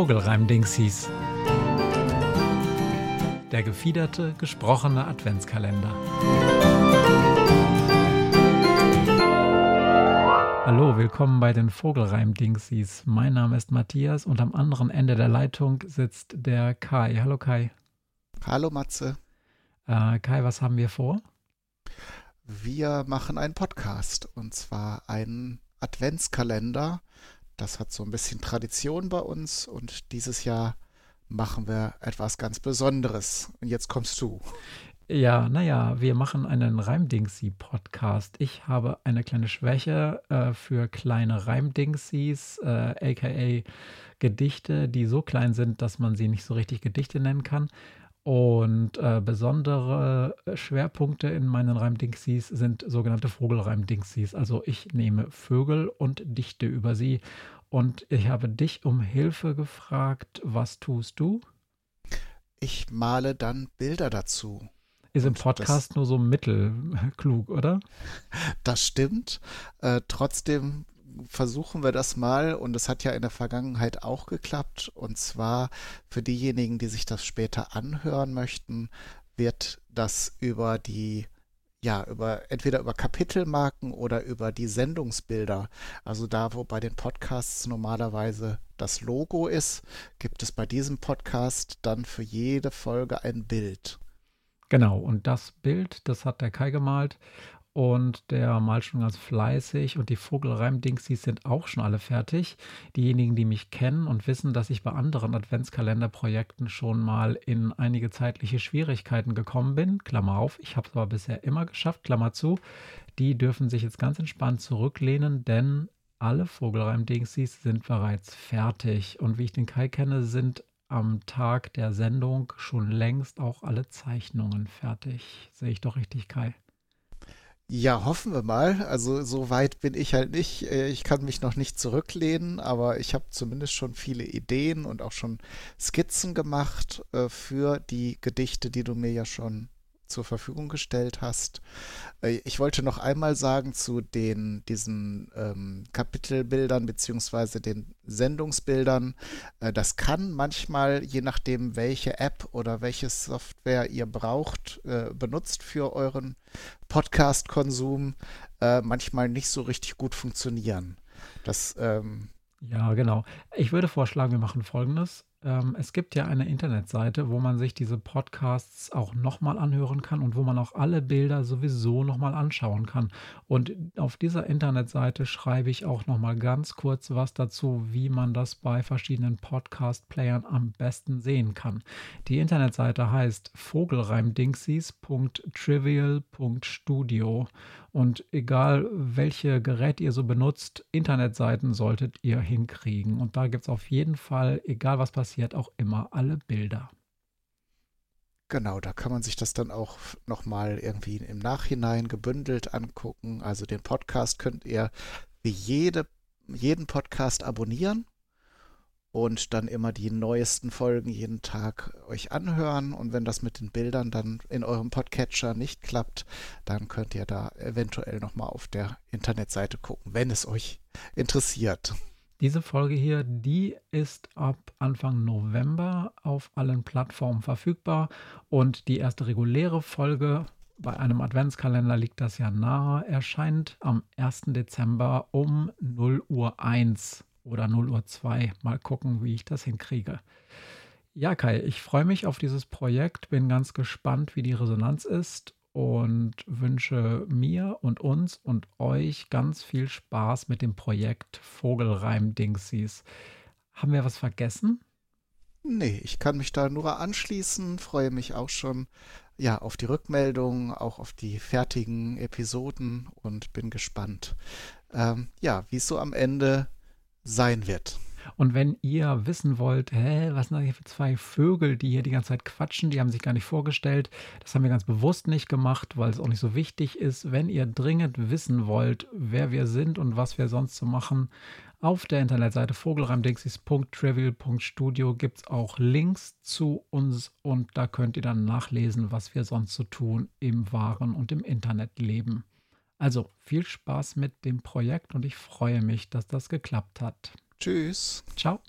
Vogelreimdings hieß. Der gefiederte, gesprochene Adventskalender. Hallo, willkommen bei den Vogelreimdingsies. Mein Name ist Matthias und am anderen Ende der Leitung sitzt der Kai. Hallo Kai. Hallo Matze. Äh, Kai, was haben wir vor? Wir machen einen Podcast und zwar einen Adventskalender das hat so ein bisschen Tradition bei uns und dieses Jahr machen wir etwas ganz Besonderes. Und jetzt kommst du. Ja, naja, wir machen einen Reimdingsi-Podcast. Ich habe eine kleine Schwäche äh, für kleine Reimdingsis, äh, aka Gedichte, die so klein sind, dass man sie nicht so richtig Gedichte nennen kann. Und äh, besondere Schwerpunkte in meinen Reimdingsies sind sogenannte Vogelreimdingsies. Also ich nehme Vögel und dichte über sie. Und ich habe dich um Hilfe gefragt. Was tust du? Ich male dann Bilder dazu. Ist im Podcast nur so mittelklug, oder? Das stimmt. Äh, trotzdem versuchen wir das mal und es hat ja in der Vergangenheit auch geklappt. Und zwar für diejenigen, die sich das später anhören möchten, wird das über die ja, über entweder über Kapitelmarken oder über die Sendungsbilder. Also da, wo bei den Podcasts normalerweise das Logo ist, gibt es bei diesem Podcast dann für jede Folge ein Bild. Genau, und das Bild, das hat der Kai gemalt und der malt schon ganz fleißig und die Vogelreimdingsies sind auch schon alle fertig. Diejenigen, die mich kennen und wissen, dass ich bei anderen Adventskalenderprojekten schon mal in einige zeitliche Schwierigkeiten gekommen bin, Klammer auf, ich habe es aber bisher immer geschafft, Klammer zu, die dürfen sich jetzt ganz entspannt zurücklehnen, denn alle Vogelreimdingsies sind bereits fertig und wie ich den Kai kenne, sind am Tag der Sendung schon längst auch alle Zeichnungen fertig. Sehe ich doch richtig, Kai? Ja, hoffen wir mal. Also so weit bin ich halt nicht. Äh, ich kann mich noch nicht zurücklehnen, aber ich habe zumindest schon viele Ideen und auch schon Skizzen gemacht äh, für die Gedichte, die du mir ja schon zur Verfügung gestellt hast. Äh, ich wollte noch einmal sagen zu den diesen ähm, Kapitelbildern beziehungsweise den Sendungsbildern. Äh, das kann manchmal, je nachdem, welche App oder welche Software ihr braucht, äh, benutzt für euren Podcast-Konsum, äh, manchmal nicht so richtig gut funktionieren. Das ähm, ja, genau. Ich würde vorschlagen, wir machen Folgendes. Ähm, es gibt ja eine Internetseite, wo man sich diese Podcasts auch nochmal anhören kann und wo man auch alle Bilder sowieso nochmal anschauen kann. Und auf dieser Internetseite schreibe ich auch nochmal ganz kurz was dazu, wie man das bei verschiedenen Podcast-Playern am besten sehen kann. Die Internetseite heißt vogelreimdingsies.trivial.studio. Und egal welche Geräte ihr so benutzt, Internetseiten solltet ihr hinkriegen. Und da gibt es auf jeden Fall, egal was passiert, auch immer alle Bilder. Genau, da kann man sich das dann auch nochmal irgendwie im Nachhinein gebündelt angucken. Also den Podcast könnt ihr wie jede, jeden Podcast abonnieren und dann immer die neuesten Folgen jeden Tag euch anhören. Und wenn das mit den Bildern dann in eurem Podcatcher nicht klappt, dann könnt ihr da eventuell nochmal auf der Internetseite gucken, wenn es euch interessiert. Diese Folge hier, die ist ab Anfang November auf allen Plattformen verfügbar und die erste reguläre Folge bei einem Adventskalender liegt das ja nahe, erscheint am 1. Dezember um 0 Uhr 1 oder 0 Uhr 2. Mal gucken, wie ich das hinkriege. Ja, Kai, ich freue mich auf dieses Projekt, bin ganz gespannt, wie die Resonanz ist und wünsche mir und uns und euch ganz viel Spaß mit dem Projekt Vogelreim-Dingsies. Haben wir was vergessen? Nee, ich kann mich da nur anschließen, freue mich auch schon ja, auf die Rückmeldung, auch auf die fertigen Episoden und bin gespannt, ähm, ja, wie es so am Ende sein wird. Und wenn ihr wissen wollt, hä, was sind das hier für zwei Vögel, die hier die ganze Zeit quatschen, die haben sich gar nicht vorgestellt. Das haben wir ganz bewusst nicht gemacht, weil es auch nicht so wichtig ist. Wenn ihr dringend wissen wollt, wer wir sind und was wir sonst so machen, auf der Internetseite vogelreimdingsis.trivial.studio gibt es auch Links zu uns und da könnt ihr dann nachlesen, was wir sonst so tun im wahren und im Internetleben. Also viel Spaß mit dem Projekt und ich freue mich, dass das geklappt hat. Tschüss. Ciao.